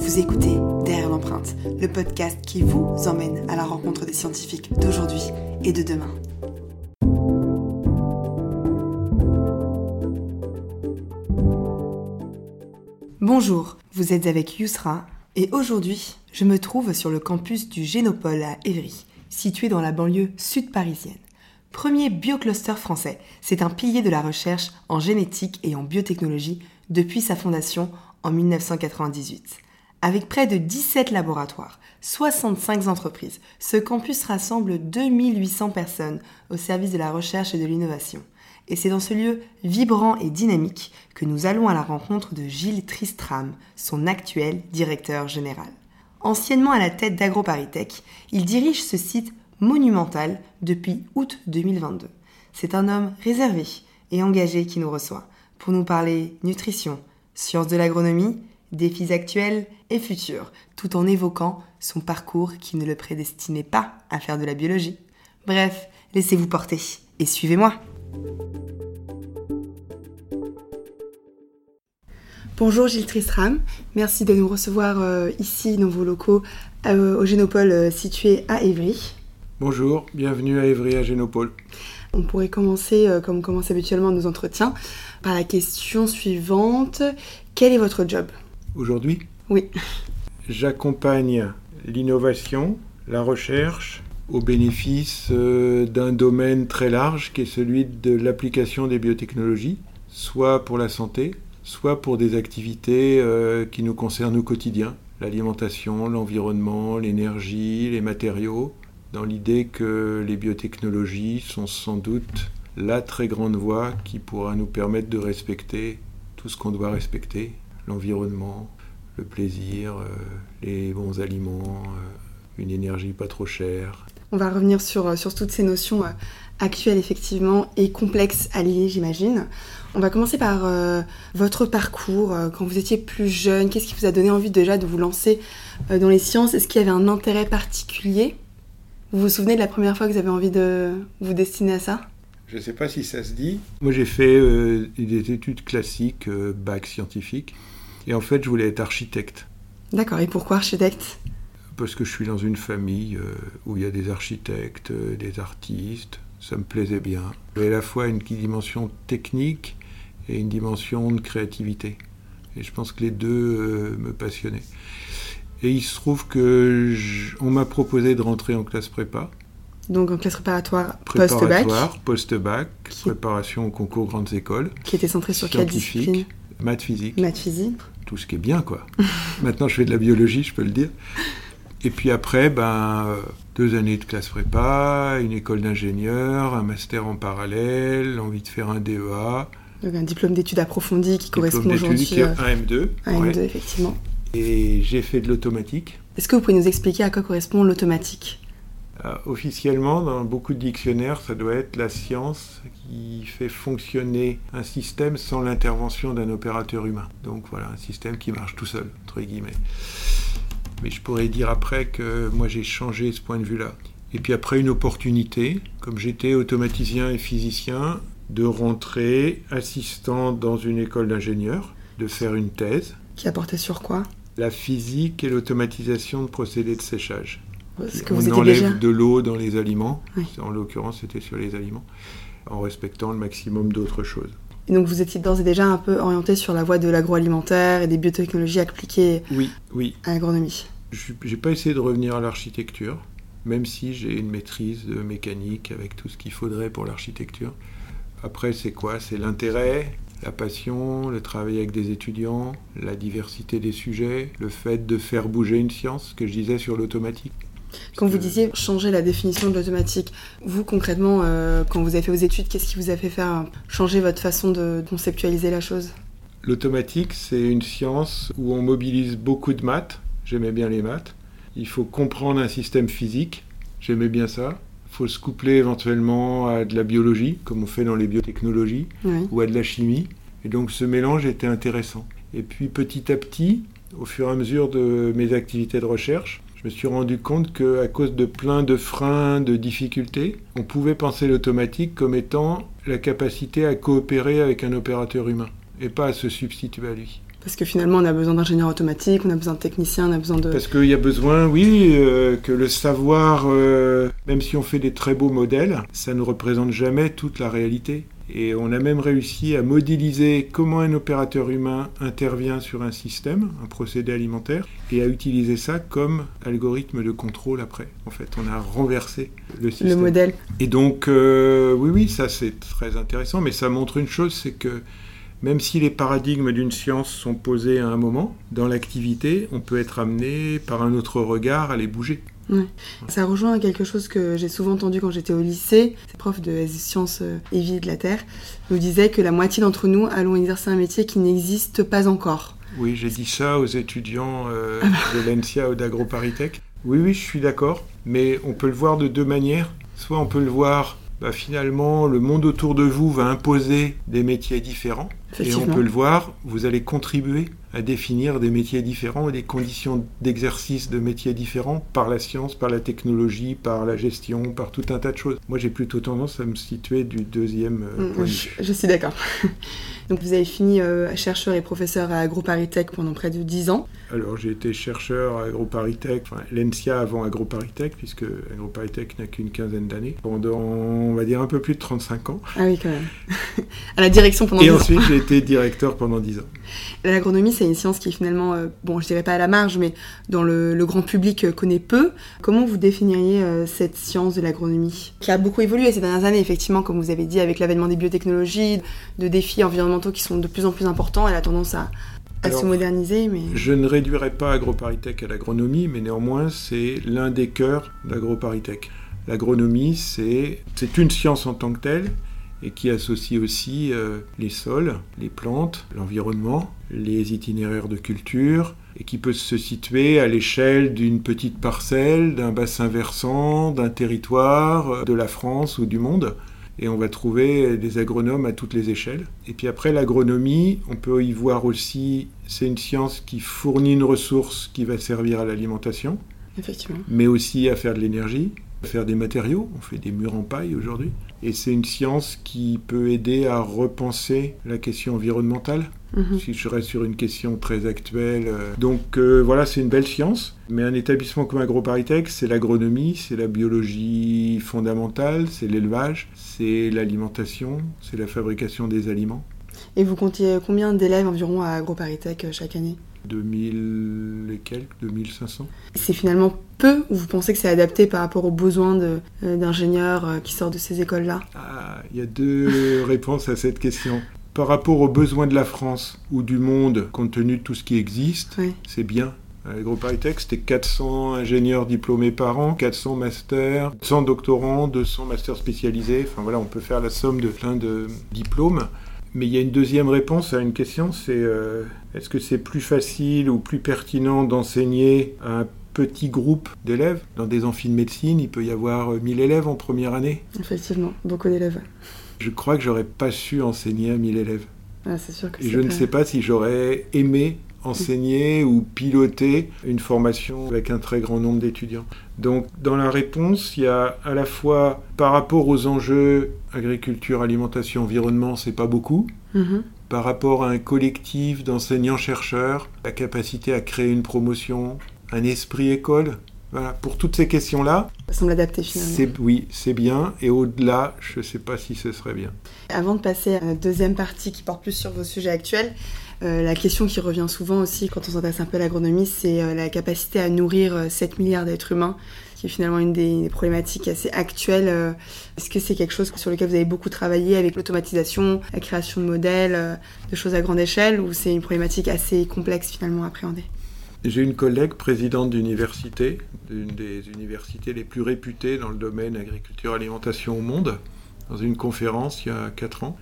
Vous écoutez Derrière l'empreinte, le podcast qui vous emmène à la rencontre des scientifiques d'aujourd'hui et de demain. Bonjour, vous êtes avec Yousra et aujourd'hui, je me trouve sur le campus du Génopole à Évry, situé dans la banlieue sud parisienne. Premier biocluster français, c'est un pilier de la recherche en génétique et en biotechnologie depuis sa fondation en 1998. Avec près de 17 laboratoires, 65 entreprises, ce campus rassemble 2800 personnes au service de la recherche et de l'innovation. Et c'est dans ce lieu vibrant et dynamique que nous allons à la rencontre de Gilles Tristram, son actuel directeur général. Anciennement à la tête d'AgroParisTech, il dirige ce site monumental depuis août 2022. C'est un homme réservé et engagé qui nous reçoit pour nous parler nutrition, sciences de l'agronomie, défis actuels et futurs, tout en évoquant son parcours qui ne le prédestinait pas à faire de la biologie. Bref, laissez-vous porter et suivez-moi. Bonjour Gilles Tristram, merci de nous recevoir euh, ici dans vos locaux euh, au Génopole euh, situé à Évry. Bonjour, bienvenue à Évry à Génopole. On pourrait commencer, comme on commence habituellement nos entretiens, par la question suivante. Quel est votre job? Aujourd'hui Oui. J'accompagne l'innovation, la recherche au bénéfice euh, d'un domaine très large qui est celui de l'application des biotechnologies, soit pour la santé, soit pour des activités euh, qui nous concernent au quotidien, l'alimentation, l'environnement, l'énergie, les matériaux, dans l'idée que les biotechnologies sont sans doute la très grande voie qui pourra nous permettre de respecter tout ce qu'on doit respecter, l'environnement, le plaisir, euh, les bons aliments, euh, une énergie pas trop chère. On va revenir sur, euh, sur toutes ces notions actuelles effectivement et complexes à lier j'imagine. On va commencer par votre parcours quand vous étiez plus jeune. Qu'est-ce qui vous a donné envie déjà de vous lancer dans les sciences? Est-ce qu'il y avait un intérêt particulier? Vous vous souvenez de la première fois que vous avez envie de vous destiner à ça? Je ne sais pas si ça se dit. Moi, j'ai fait euh, des études classiques, euh, bac scientifique. Et en fait, je voulais être architecte. D'accord. Et pourquoi architecte? Parce que je suis dans une famille euh, où il y a des architectes, des artistes. Ça me plaisait bien. Il y avait à la fois une dimension technique et une dimension de créativité. Et je pense que les deux me passionnaient. Et il se trouve que on m'a proposé de rentrer en classe prépa donc en classe préparatoire post-bac. post-bac, préparation au concours grandes écoles. Qui était centré sur quelle discipline? Maths physique. Maths physique. Tout ce qui est bien, quoi. Maintenant, je fais de la biologie, je peux le dire. Et puis après, ben, deux années de classe prépa, une école d'ingénieur, un master en parallèle, envie de faire un DEA. Donc un diplôme d'études approfondies qui correspond aujourd'hui. à un M2. Un M2, effectivement. Et j'ai fait de l'automatique. Est-ce que vous pouvez nous expliquer à quoi correspond l'automatique? euh, officiellement, dans beaucoup de dictionnaires, ça doit être la science qui fait fonctionner un système sans l'intervention d'un opérateur humain. Donc voilà, un système qui marche tout seul, entre guillemets. Mais je pourrais dire après que moi j'ai changé ce point de vue-là. Et puis après une opportunité, comme j'étais automaticien et physicien, de rentrer assistant dans une école d'ingénieur, de faire une thèse. Qui apportait sur quoi? La physique et l'automatisation de procédés de séchage que on enlève de l'eau dans les aliments. En l'occurrence, c'était sur les aliments, en respectant le maximum d'autres choses. Et donc vous étiez d'ores et déjà un peu orienté sur la voie de l'agroalimentaire et des biotechnologies appliquées oui, oui. à l'agronomie. Je n'ai pas essayé de revenir à l'architecture, même si j'ai une maîtrise de mécanique avec tout ce qu'il faudrait pour l'architecture. Après, c'est quoi? C'est l'intérêt, la passion, le travail avec des étudiants, la diversité des sujets, le fait de faire bouger une science, que je disais sur l'automatique. Quand vous disiez changer la définition de l'automatique, vous concrètement, euh, quand vous avez fait vos études, qu'est-ce qui vous a fait faire changer votre façon de conceptualiser la chose? L'automatique, c'est une science où on mobilise beaucoup de maths. J'aimais bien les maths. Il faut comprendre un système physique. J'aimais bien ça. Il faut se coupler éventuellement à de la biologie, comme on fait dans les biotechnologies, ou à de la chimie. Et donc ce mélange était intéressant. Et puis petit à petit, au fur et à mesure de mes activités de recherche, je me suis rendu compte qu'à cause de plein de freins, de difficultés, on pouvait penser l'automatique comme étant la capacité à coopérer avec un opérateur humain et pas à se substituer à lui. Parce que finalement, on a besoin d'ingénieurs automatiques, on a besoin de techniciens, on a besoin de... Parce qu'il y a besoin, oui, euh, que le savoir, euh, même si on fait des très beaux modèles, ça ne représente jamais toute la réalité. Et on a même réussi à modéliser comment un opérateur humain intervient sur un système, un procédé alimentaire, et à utiliser ça comme algorithme de contrôle après. En fait, on a renversé le système. Le modèle. Et donc, euh, oui, oui, ça c'est très intéressant, mais ça montre une chose, c'est que même si les paradigmes d'une science sont posés à un moment, dans l'activité, on peut être amené par un autre regard à les bouger. Ouais. Ça rejoint quelque chose que j'ai souvent entendu quand j'étais au lycée. Ces profs de sciences euh, et vie de la Terre nous disaient que la moitié d'entre nous allons exercer un métier qui n'existe pas encore. Oui, j'ai dit ça aux étudiants euh, de l'ENSIA ou d'AgroParisTech. Oui, oui, je suis d'accord, mais on peut le voir de deux manières. Soit on peut le voir bah, finalement, le monde autour de vous va imposer des métiers différents. Et on peut le voir, vous allez contribuer à définir des métiers différents et des conditions d'exercice de métiers différents par la science, par la technologie, par la gestion, par tout un tas de choses. Moi, j'ai plutôt tendance à me situer du deuxième euh, point je, je, suis d'accord. Donc, vous avez fini euh, chercheur et professeur à AgroParisTech pendant près de 10 ans. Alors, j'ai été chercheur à AgroParisTech, enfin, l'ENSIA avant AgroParisTech, puisque AgroParisTech n'a qu'une quinzaine d'années, pendant, on va dire, un peu plus de 35 ans. Ah oui, quand même. à la direction pendant et 10 ans. Et ensuite, j'ai été directeur pendant 10 ans. L'agronomie, c'est une science qui finalement, euh, bon, je dirais pas à la marge, mais dans le, le grand public euh, connaît peu. Comment vous définiriez euh, cette science de l'agronomie? Qui a beaucoup évolué ces dernières années, effectivement, comme vous avez dit, avec l'avènement des biotechnologies, de défis environnementaux qui sont de plus en plus importants. Elle a tendance à, à Alors, se moderniser. Mais... Je ne réduirais pas AgroParisTech à l'agronomie, mais néanmoins, c'est l'un des cœurs d'AgroParisTech. L'agronomie, c'est une science en tant que telle, et qui associe aussi euh, les sols, les plantes, l'environnement, les itinéraires de culture, et qui peut se situer à l'échelle d'une petite parcelle, d'un bassin versant, d'un territoire, euh, de la France ou du monde. Et on va trouver des agronomes à toutes les échelles. Et puis après, l'agronomie, on peut y voir aussi, c'est une science qui fournit une ressource qui va servir à l'alimentation, Effectivement. mais aussi à faire de l'énergie, à faire des matériaux. On fait des murs en paille aujourd'hui. Et c'est une science qui peut aider à repenser la question environnementale. Mhm. Si je reste sur une question très actuelle. euh. Donc euh, voilà, c'est une belle science. Mais un établissement comme AgroParisTech, c'est l'agronomie, c'est la biologie fondamentale, c'est l'élevage, c'est l'alimentation, c'est la fabrication des aliments. Et vous comptiez combien d'élèves environ à AgroParisTech euh, chaque année? 2000 et quelques, 2500. C'est finalement peu ou vous pensez que c'est adapté par rapport aux besoins euh, d'ingénieurs euh, qui sortent de ces écoles-là? Ah, il y a deux réponses à cette question. Par rapport aux besoins de la France ou du monde, compte tenu de tout ce qui existe, Oui. c'est bien. À AgroParisTech, c'était 400 ingénieurs diplômés par an, 400 masters, 100 doctorants, 200 masters spécialisés. Enfin voilà, on peut faire la somme de plein de diplômes. Mais il y a une deuxième réponse à une question, c'est euh, est-ce que c'est plus facile ou plus pertinent d'enseigner à un petit groupe d'élèves? Dans des amphis de médecine, il peut y avoir euh, 1000 élèves en première année. Effectivement, beaucoup d'élèves. Je crois que j'aurais pas su enseigner à 1000 élèves. Ah, c'est sûr que Et je ne sais pas si j'aurais aimé enseigner ou piloter une formation avec un très grand nombre d'étudiants. Donc dans la réponse, il y a à la fois par rapport aux enjeux agriculture, alimentation, environnement, c'est pas beaucoup. Mhm. Par rapport à un collectif d'enseignants-chercheurs, la capacité à créer une promotion, un esprit école. Voilà, pour toutes ces questions-là, Ça semble adapté finalement. oui, c'est bien. Et au-delà, je ne sais pas si ce serait bien. Avant de passer à la deuxième partie qui porte plus sur vos sujets actuels, euh, la question qui revient souvent aussi quand on s'intéresse un peu à l'agronomie, c'est euh, la capacité à nourrir euh, 7 milliards d'êtres humains, qui est finalement une des, des problématiques assez actuelles. Euh, Est-ce que c'est quelque chose sur lequel vous avez beaucoup travaillé avec l'automatisation, la création de modèles, de choses à grande échelle, ou c'est une problématique assez complexe finalement à appréhender? J'ai une collègue présidente d'université, d'une des universités les plus réputées dans le domaine agriculture-alimentation au monde, dans une conférence il y a 4 ans.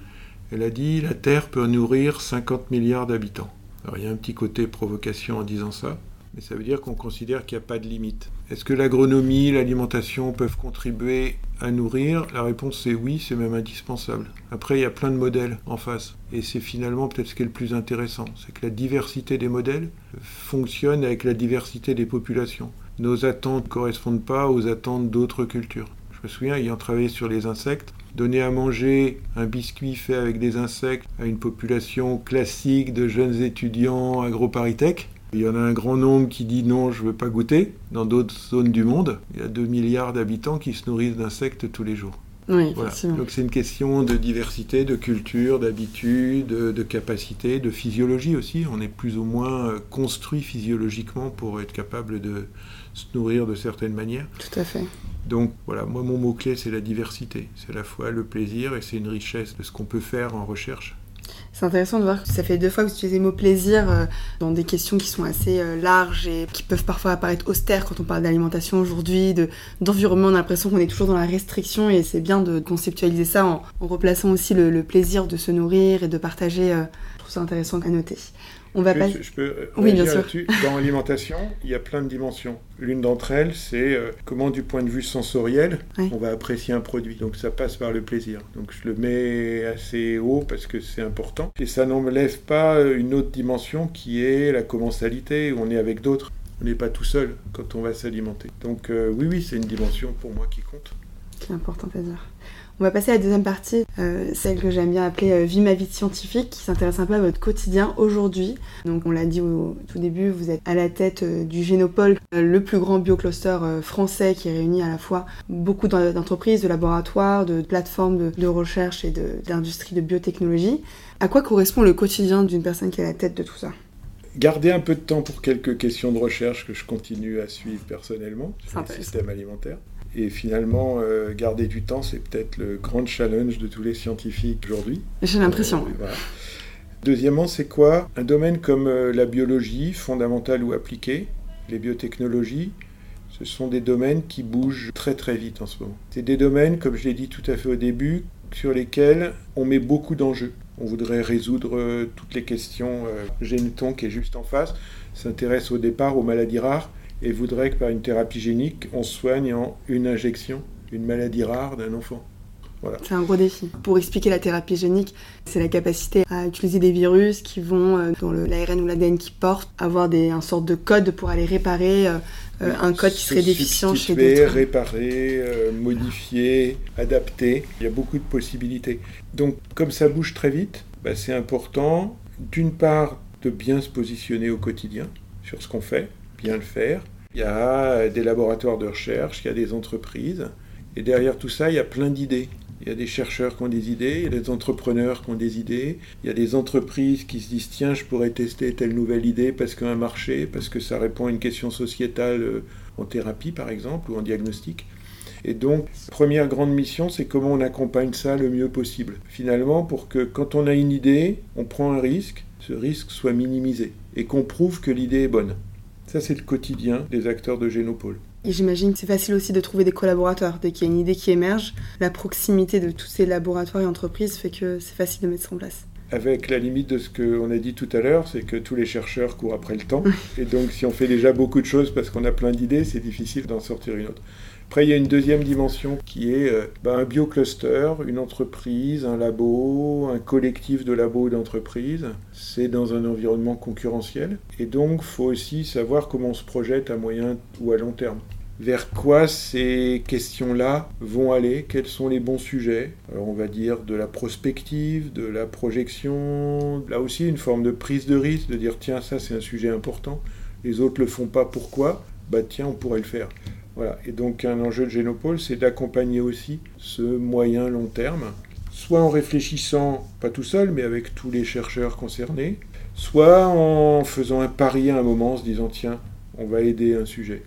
Elle a dit La Terre peut nourrir 50 milliards d'habitants. Alors il y a un petit côté provocation en disant ça, mais ça veut dire qu'on considère qu'il n'y a pas de limite. Est-ce que l'agronomie, l'alimentation peuvent contribuer à nourrir? La réponse c'est oui, c'est même indispensable. Après, il y a plein de modèles en face. Et c'est finalement peut-être ce qui est le plus intéressant, c'est que la diversité des modèles fonctionne avec la diversité des populations. Nos attentes ne correspondent pas aux attentes d'autres cultures. Je me souviens, ayant travaillé sur les insectes, donner à manger un biscuit fait avec des insectes à une population classique de jeunes étudiants agroparitech. Il y en a un grand nombre qui dit non, je ne veux pas goûter. Dans d'autres zones du monde, il y a 2 milliards d'habitants qui se nourrissent d'insectes tous les jours. Oui, Donc c'est une question de diversité, de culture, d'habitude, de, capacité, de physiologie aussi. On est plus ou moins euh, construit physiologiquement pour être capable de se nourrir de certaines manières. Tout à fait. Donc voilà, moi mon mot-clé c'est la diversité. C'est à la fois le plaisir et c'est une richesse de ce qu'on peut faire en recherche. C'est intéressant de voir que ça fait deux fois que vous utilisez le mot plaisir euh, dans des questions qui sont assez euh, larges et qui peuvent parfois apparaître austères quand on parle d'alimentation aujourd'hui, d'environnement. on a l'impression qu'on est toujours dans la restriction et c'est bien de conceptualiser ça en, replaçant aussi le, plaisir de se nourrir et de partager. Euh, je trouve ça intéressant à noter. On va pas... je, peux oui, bien sûr. Dans l'alimentation, il y a plein de dimensions. L'une d'entre elles, c'est euh, comment, du point de vue sensoriel, on va apprécier un produit. Donc ça passe par le plaisir. Donc je le mets assez haut parce que c'est important. Et ça n'enlève pas une autre dimension qui est la commensalité, où on est avec d'autres. On n'est pas tout seul quand on va s'alimenter. Donc euh, oui, oui, c'est une dimension pour moi qui compte. C'est important à dire. On va passer à la deuxième partie, euh, celle que j'aime bien appeler euh, Vie ma vie scientifique, qui s'intéresse un peu à votre quotidien aujourd'hui. Donc on l'a dit au, tout début, vous êtes à la tête euh, du Génopole, le plus grand biocluster français qui réunit à la fois beaucoup d'entreprises, de laboratoires, de plateformes de, recherche et d'industries de, biotechnologie. À quoi correspond le quotidien d'une personne qui est à la tête de tout ça? Garder un peu de temps pour quelques questions de recherche que je continue à suivre personnellement sur le système alimentaire. Et finalement, euh, garder du temps, c'est peut-être le grand challenge de tous les scientifiques aujourd'hui. J'ai l'impression. Euh, Deuxièmement, c'est quoi Un domaine comme euh, la biologie, fondamentale ou appliquée, les biotechnologies, ce sont des domaines qui bougent très très vite en ce moment. C'est des domaines, comme je l'ai dit tout à fait au début, sur lesquels on met beaucoup d'enjeux. On voudrait résoudre toutes les questions. Géneton, qui est juste en face, s'intéresse au départ aux maladies rares et voudrait que par une thérapie génique, on soigne en une injection une maladie rare d'un enfant. Voilà. C'est un gros défi. Pour expliquer la thérapie génique, c'est la capacité à utiliser des virus qui vont, euh, dans l'ARN ou l'ADN qu'ils portent, avoir des, un sorte de code pour aller réparer euh, euh, un code qui serait déficient chez d'autres. réparer, modifier, adapter. Il y a beaucoup de possibilités. Donc, comme ça bouge très vite, bah, c'est important, d'une part, de bien se positionner au quotidien sur ce qu'on fait, bien le faire. Il y a des laboratoires de recherche, il y a des entreprises. Et derrière tout ça, il y a plein d'idées. Il y a des chercheurs qui ont des idées, il y a des entrepreneurs qui ont des idées, il y a des entreprises qui se disent tiens, je pourrais tester telle nouvelle idée parce qu'un marché, parce que ça répond à une question sociétale euh, en thérapie par exemple ou en diagnostic. Et donc, première grande mission, c'est comment on accompagne ça le mieux possible. Finalement, pour que quand on a une idée, on prend un risque, ce risque soit minimisé et qu'on prouve que l'idée est bonne. Ça, c'est le quotidien des acteurs de Génopole. Et j'imagine que c'est facile aussi de trouver des collaborateurs. Dès qu'il y a une idée qui émerge, la proximité de tous ces laboratoires et entreprises fait que c'est facile de mettre ça en place. Avec la limite de ce qu'on a dit tout à l'heure, c'est que tous les chercheurs courent après le temps. et donc, si on fait déjà beaucoup de choses parce qu'on a plein d'idées, c'est difficile d'en sortir une autre. Après, il y a une deuxième dimension qui est euh, bah, un biocluster, une entreprise, un labo, un collectif de labos d'entreprises. C'est dans un environnement concurrentiel. Et donc, il faut aussi savoir comment on se projette à moyen ou à long terme. Vers quoi ces questions-là vont aller? Quels sont les bons sujets? Alors, on va dire de la prospective, de la projection. Là aussi, une forme de prise de risque, de dire tiens, ça c'est un sujet important. Les autres le font pas, pourquoi? Bah tiens, on pourrait le faire. Et donc un enjeu de Génopole, c'est d'accompagner aussi ce moyen long terme, soit en réfléchissant, pas tout seul, mais avec tous les chercheurs concernés, soit en faisant un pari à un moment, en se disant tiens, on va aider un sujet.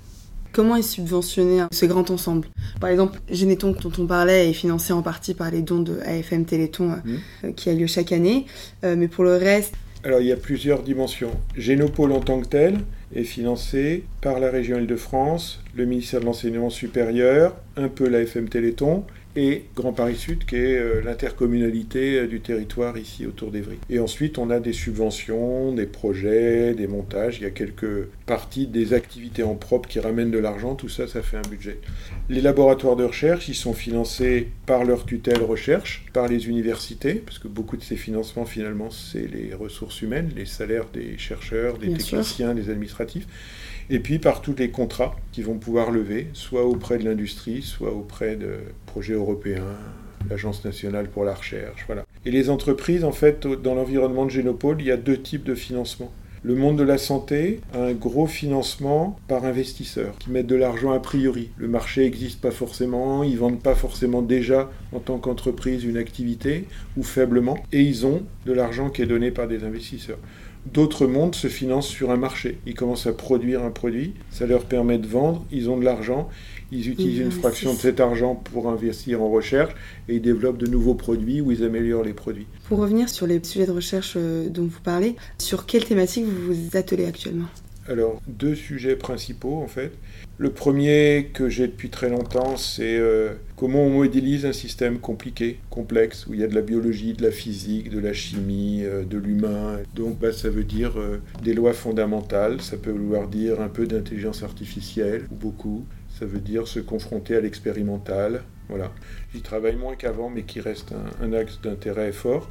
Comment est subventionné ce grand ensemble? Par exemple, Généton, dont on parlait, est financé en partie par les dons de AFM Téléthon euh, mmh. qui a lieu chaque année. Euh, mais pour le reste, alors il y a plusieurs dimensions. Génopole en tant que tel est financé par la région Île-de-France, le ministère de l'Enseignement supérieur, un peu la FM Téléthon, et Grand Paris Sud, qui est euh, l'intercommunalité euh, du territoire ici autour d'Evry. Et ensuite, on a des subventions, des projets, des montages. Il y a quelques parties des activités en propre qui ramènent de l'argent. Tout ça, ça fait un budget. Les laboratoires de recherche, ils sont financés par leur tutelle recherche, par les universités, parce que beaucoup de ces financements, finalement, c'est les ressources humaines, les salaires des chercheurs, des techniciens, des administratifs et puis par tous les contrats qu'ils vont pouvoir lever, soit auprès de l'industrie, soit auprès de projets européens, l'Agence nationale pour la recherche, voilà. Et les entreprises, en fait, dans l'environnement de Génopole, il y a deux types de financement. Le monde de la santé a un gros financement par investisseurs qui mettent de l'argent a priori. Le marché n'existe pas forcément, ils vendent pas forcément déjà en tant qu'entreprise une activité ou faiblement, et ils ont de l'argent qui est donné par des investisseurs. D'autres mondes se financent sur un marché. Ils commencent à produire un produit, ça leur permet de vendre, ils ont de l'argent, ils utilisent une fraction de cet argent pour investir en recherche et ils développent de nouveaux produits ou ils améliorent les produits. Pour revenir sur les sujets de recherche euh, dont vous parlez, sur quelle thématique vous vous attelez actuellement? Alors, deux sujets principaux en fait. Le premier que j'ai depuis très longtemps, c'est euh, comment on modélise un système compliqué, complexe, où il y a de la biologie, de la physique, de la chimie, euh, de l'humain. Donc, bah, ça veut dire euh, des lois fondamentales, ça peut vouloir dire un peu d'intelligence artificielle, ou beaucoup. Ça veut dire se confronter à l'expérimental. Voilà. J'y travaille moins qu'avant, mais qui reste un axe d'intérêt fort.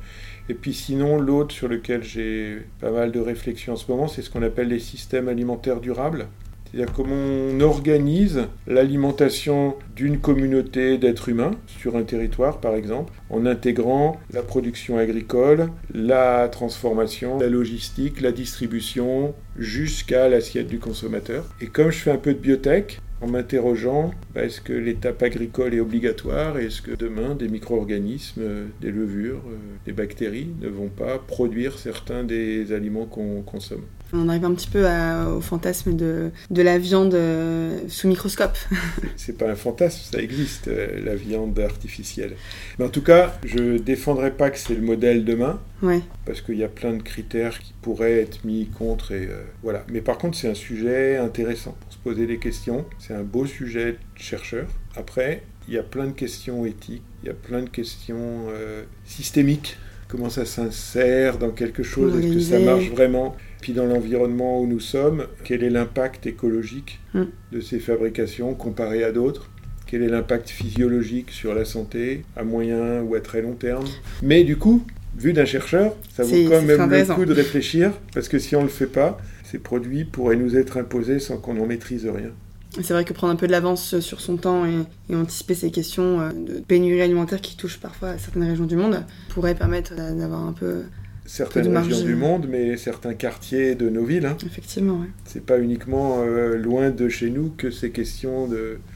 Et puis sinon, l'autre sur lequel j'ai pas mal de réflexions en ce moment, c'est ce qu'on appelle les systèmes alimentaires durables. C'est-à-dire comment on organise l'alimentation d'une communauté d'êtres humains sur un territoire, par exemple, en intégrant la production agricole, la transformation, la logistique, la distribution, jusqu'à l'assiette du consommateur. Et comme je fais un peu de biotech, en m'interrogeant bah, est-ce que l'étape agricole est obligatoire et est-ce que demain des micro-organismes, euh, des levures, euh, des bactéries ne vont pas produire certains des aliments qu'on consomme? On arrive un petit peu au fantasme de, de la viande euh, sous microscope. c'est pas un fantasme, ça existe, la viande artificielle. Mais en tout cas, je défendrai pas que c'est le modèle demain, ouais. parce qu'il y a plein de critères qui pourraient être mis contre et voilà. Mais par contre, c'est un sujet intéressant poser des questions. C'est un beau sujet de chercheur. Après, il y a plein de questions éthiques, il y a plein de questions euh, systémiques. Comment ça s'insère dans quelque chose Est-ce que ça marche vraiment Puis dans l'environnement où nous sommes, quel est l'impact écologique hmm. de ces fabrications comparé à d'autres? Quel est l'impact physiologique sur la santé à moyen ou à très long terme? Mais du coup, vu d'un chercheur, ça vaut quand même le coup de réfléchir, parce que si on ne le fait pas, ces produits pourraient nous être imposés sans qu'on en maîtrise rien. C'est vrai que prendre un peu de l'avance sur son temps et, anticiper ces questions euh, de pénurie alimentaire qui touchent parfois certaines régions du monde pourrait permettre d'avoir un peu certaines régions du monde, mais certains quartiers de nos villes. Hein. Effectivement, oui. C'est pas uniquement euh, loin de chez nous que ces questions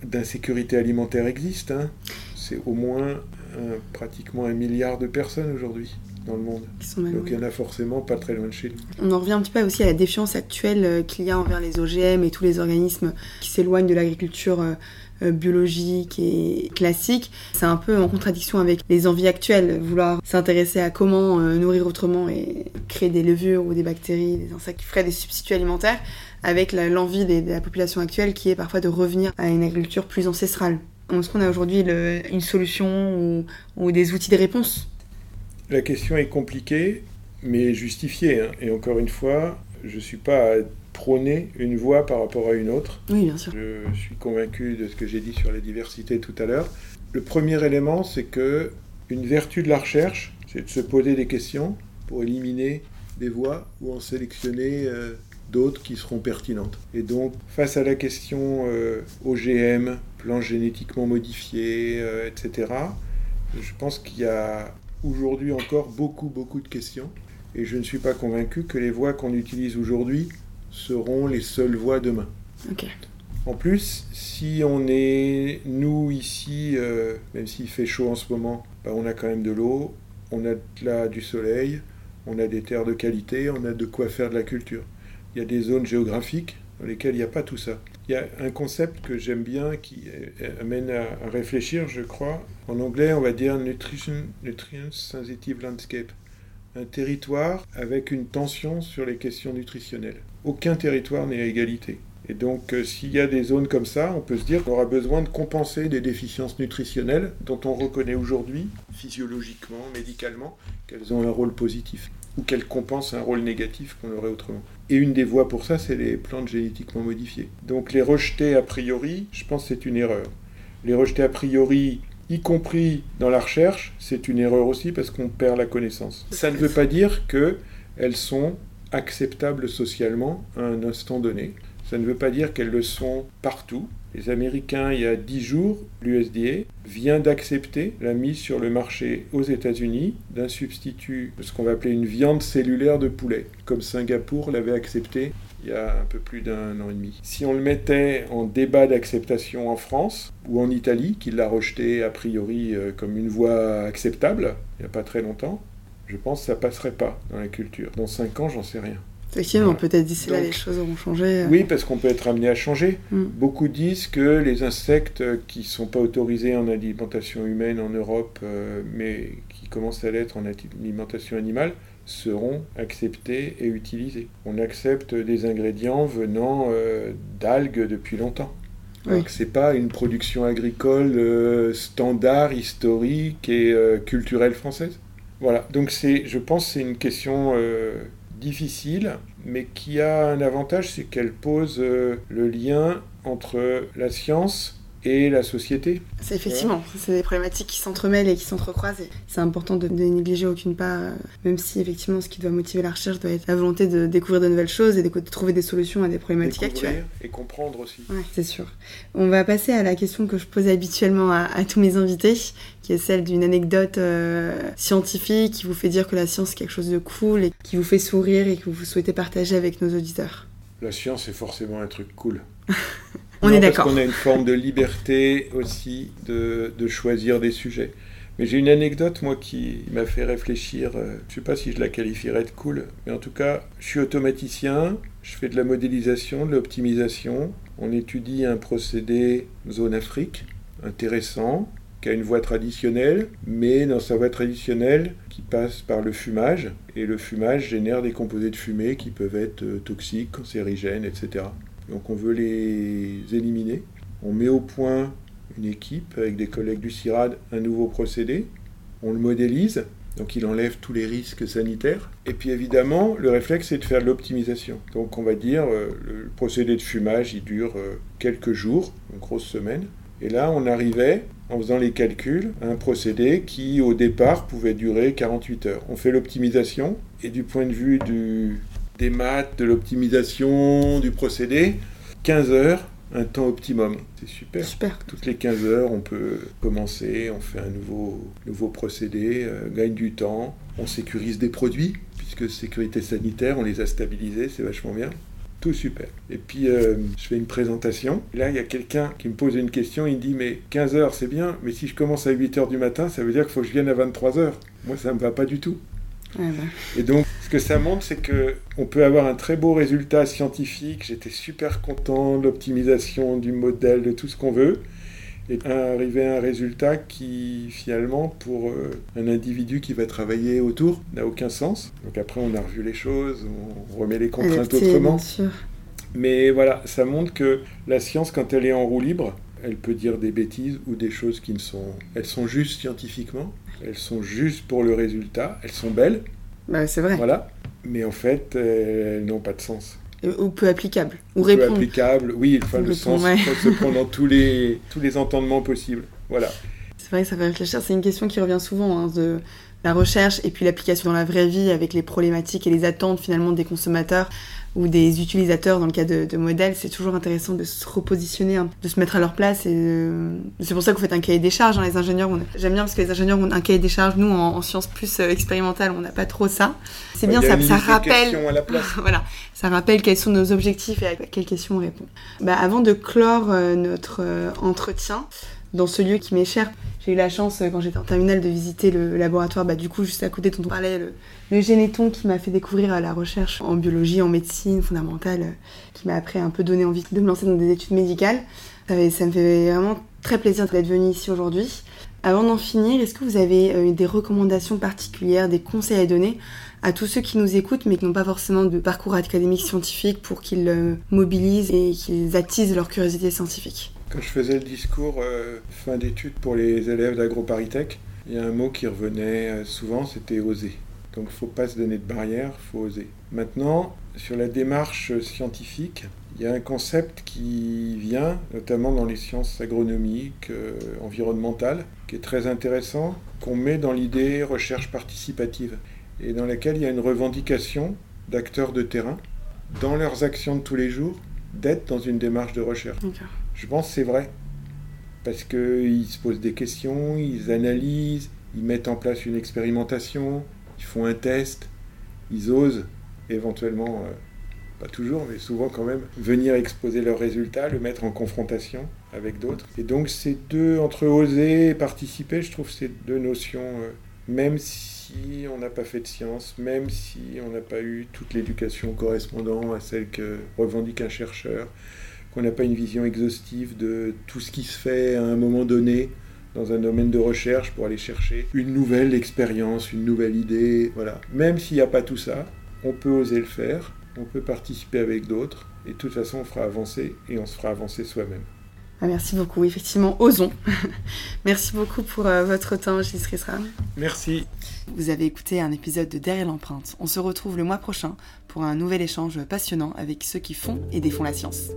d'insécurité alimentaire existent. Hein. C'est au moins pratiquement un milliard de personnes aujourd'hui dans le monde. Donc il y en a forcément pas très loin de chez nous. On en revient un petit peu aussi à la défiance actuelle euh, qu'il y a envers les OGM et tous les organismes qui s'éloignent de l'agriculture euh, euh, biologique et classique. C'est un peu en contradiction avec les envies actuelles, vouloir s'intéresser à comment nourrir autrement et créer des levures ou des bactéries, des insectes qui feraient des substituts alimentaires, avec l'envie de la population actuelle qui est parfois de revenir à une agriculture plus ancestrale. Est-ce qu'on a aujourd'hui une solution ou, ou des outils de réponse? La question est compliquée, mais justifiée. Hein. Et encore une fois, je ne suis pas à prôner une voie par rapport à une autre. Oui, bien sûr. Je suis convaincu de ce que j'ai dit sur la diversité tout à l'heure. Le premier élément, c'est que une vertu de la recherche, c'est de se poser des questions pour éliminer des voies ou en sélectionner euh, d'autres qui seront pertinentes. Et donc, face à la question euh, OGM, plan génétiquement modifié, euh, etc., je pense qu'il y a aujourd'hui encore beaucoup, beaucoup de questions. Et je ne suis pas convaincu que les voies qu'on utilise aujourd'hui seront les seules voies demain. En plus, si on est, nous, ici, euh, même s'il fait chaud en ce moment, bah, on a quand même de l'eau, on a là du soleil, on a des terres de qualité, on a de quoi faire de la culture. Il y a des zones géographiques dans lesquelles il n'y a pas tout ça. Il y a un concept que j'aime bien qui amène à, réfléchir, je crois. En anglais, on va dire nutrition, nutrient sensitive landscape. Un territoire avec une tension sur les questions nutritionnelles. Aucun territoire n'est à égalité. Et donc, euh, s'il y a des zones comme ça, on peut se dire qu'on aura besoin de compenser des déficiences nutritionnelles dont on reconnaît aujourd'hui, physiologiquement, médicalement, qu'elles ont un rôle positif ou qu'elles compensent un rôle négatif qu'on aurait autrement. Et une des voies pour ça, c'est les plantes génétiquement modifiées. Donc les rejeter a priori, je pense que c'est une erreur. Les rejeter a priori, y compris dans la recherche, c'est une erreur aussi parce qu'on perd la connaissance. Ça ne veut pas dire qu'elles sont acceptables socialement à un instant donné. Ça ne veut pas dire qu'elles le sont partout. Les Américains, il y a 10 jours, l'USDA vient d'accepter la mise sur le marché aux États-Unis d'un substitut de ce qu'on va appeler une viande cellulaire de poulet, comme Singapour l'avait accepté il y a un peu plus d'un an et demi. Si on le mettait en débat d'acceptation en France ou en Italie, qui l'a rejeté a priori euh, comme une voie acceptable, il n'y a pas très longtemps, je pense que ça passerait pas dans la culture. Dans 5 ans, j'en sais rien. Effectivement, voilà. peut-être d'ici là, les choses auront changé. Euh. Oui, parce qu'on peut être amené à changer. Mm. Beaucoup disent que les insectes qui ne sont pas autorisés en alimentation humaine en Europe, euh, mais qui commencent à l'être en alimentation animale, seront acceptés et utilisés. On accepte des ingrédients venant euh, d'algues depuis longtemps. Oui. Donc c'est pas une production agricole euh, standard, historique et euh, culturelle française. Voilà. Donc c'est, je pense, c'est une question euh, difficile, mais qui a un avantage, c'est qu'elle pose euh, le lien entre la science et la société. C'est effectivement, c'est des problématiques qui s'entremêlent et qui s'entrecroisent. C'est important de ne négliger aucune part, euh, même si effectivement ce qui doit motiver la recherche doit être la volonté de découvrir de nouvelles choses et de trouver des solutions à des problématiques Découvrir actuelles. Et comprendre aussi. Ouais, c'est sûr. On va passer à la question que je pose habituellement à, à tous mes invités, qui est celle d'une anecdote euh, scientifique qui vous fait dire que la science est quelque chose de cool et qui vous fait sourire et que vous souhaitez partager avec nos auditeurs. La science est forcément un truc cool. On non, est d'accord. Parce qu'on a une forme de liberté aussi de, de choisir des sujets. Mais j'ai une anecdote, moi, qui m'a fait réfléchir. euh, Je ne sais pas si je la qualifierais de cool, mais en tout cas, je suis automaticien, je fais de la modélisation, de l'optimisation. On étudie un procédé zone Afrique, intéressant, qui a une voie traditionnelle, mais dans sa voie traditionnelle, qui passe par le fumage. Et le fumage génère des composés de fumée qui peuvent être euh, toxiques, cancérigènes, etc. Donc on veut les éliminer. On met au point une équipe avec des collègues du CIRAD un nouveau procédé. On le modélise, donc il enlève tous les risques sanitaires. Et puis évidemment, le réflexe, c'est de faire de l'optimisation. Donc on va dire, euh, le procédé de fumage, il dure euh, quelques jours, une grosse semaine. Et là, on arrivait, en faisant les calculs, à un procédé qui, au départ, pouvait durer 48 heures. On fait l'optimisation, et du point de vue du, des maths, de l'optimisation, du procédé, 15 heures, un temps optimum. C'est super. Super. Toutes les 15 heures, on peut commencer, on fait un nouveau, nouveau procédé, euh, gagne du temps, on sécurise des produits, puisque sécurité sanitaire, on les a stabilisés, c'est vachement bien. Tout super. Et puis, euh, je fais une présentation. Là, il y a quelqu'un qui me pose une question. Il me dit Mais 15 heures, c'est bien, mais si je commence à 8 heures du matin, ça veut dire qu'il faut que je vienne à 23 heures. Moi, ça ne me va pas du tout. Ouais, bah. Et donc, ce que ça montre, c'est que on peut avoir un très beau résultat scientifique. J'étais super content de l'optimisation du modèle, de tout ce qu'on veut. Et arriver à un résultat qui, finalement, pour euh, un individu qui va travailler autour, n'a aucun sens. Donc après, on a revu les choses, on remet les contraintes Adapté, autrement. bien sûr. Mais voilà, ça montre que la science, quand elle est en roue libre, elle peut dire des bêtises ou des choses qui ne sont... Elles sont justes scientifiquement, elles sont justes pour le résultat, elles sont belles, Bah, c'est vrai. voilà. Mais en fait, euh, elles n'ont pas de sens. Ou peu applicable. Ou Peu répondre. applicable, oui, enfin, le Répondre, sens ouais. se prendre dans tous les, tous les entendements possibles. Voilà. Vrai que ça fait réfléchir. C'est une question qui revient souvent hein, de la recherche et puis l'application dans la vraie vie avec les problématiques et les attentes finalement des consommateurs ou des utilisateurs dans le cas de, de modèles. C'est toujours intéressant de se repositionner, hein, de se mettre à leur place. Et euh, c'est pour ça que vous faites un cahier des charges. hein, les ingénieurs, on- j'aime bien parce que les ingénieurs ont un cahier des charges. Nous, en, en sciences plus euh, expérimentales, on n'a pas trop ça. C'est bien, ça, rappelle. à la place. voilà, ça rappelle quels sont nos objectifs et à quelles questions on répond. Bah, avant de clore euh, notre euh, entretien dans ce lieu qui m'est cher, j'ai eu la chance euh, quand j'étais en terminale de visiter le laboratoire, bah, du coup juste à côté dont on parlait, le, Généton qui m'a fait découvrir euh, la recherche en biologie, en médecine fondamentale, euh, qui m'a après un peu donné envie de me lancer dans des études médicales. Ça, ça me fait vraiment très plaisir d'être venue ici aujourd'hui. Avant d'en finir, est-ce que vous avez des recommandations particulières, des conseils à donner à tous ceux qui nous écoutent mais qui n'ont pas forcément de parcours académique scientifique pour qu'ils mobilisent et qu'ils attisent leur curiosité scientifique? Quand je faisais le discours euh, fin d'études pour les élèves d'AgroParisTech, il y a un mot qui revenait euh, souvent, c'était oser. Donc il ne faut pas se donner de barrière, il faut oser. Maintenant, sur la démarche scientifique, il y a un concept qui vient, notamment dans les sciences agronomiques, euh, environnementales, qui est très intéressant, qu'on met dans l'idée recherche participative, et dans laquelle il y a une revendication d'acteurs de terrain, dans leurs actions de tous les jours, d'être dans une démarche de recherche. Je pense que c'est vrai. Parce qu'ils se posent des questions, ils analysent, ils mettent en place une expérimentation, ils font un test, ils osent éventuellement, euh, pas toujours, mais souvent quand même, venir exposer leurs résultats, le mettre en confrontation avec d'autres. Et donc ces deux, entre oser et participer, je trouve ces deux notions, euh, même si on n'a pas fait de science, même si on n'a pas eu toute l'éducation correspondant à celle que revendique un chercheur, qu'on n'a pas une vision exhaustive de tout ce qui se fait à un moment donné dans un domaine de recherche pour aller chercher une nouvelle expérience, une nouvelle idée. Voilà. Même s'il n'y a pas tout ça, on peut oser le faire, on peut participer avec d'autres, et de toute façon, on fera avancer et on se fera avancer soi-même. Ah, merci beaucoup, effectivement, osons. merci beaucoup pour euh, votre temps, Gilles Risra. Merci. Vous avez écouté un épisode de Derrière l'empreinte. On se retrouve le mois prochain pour un nouvel échange passionnant avec ceux qui font et défont la science.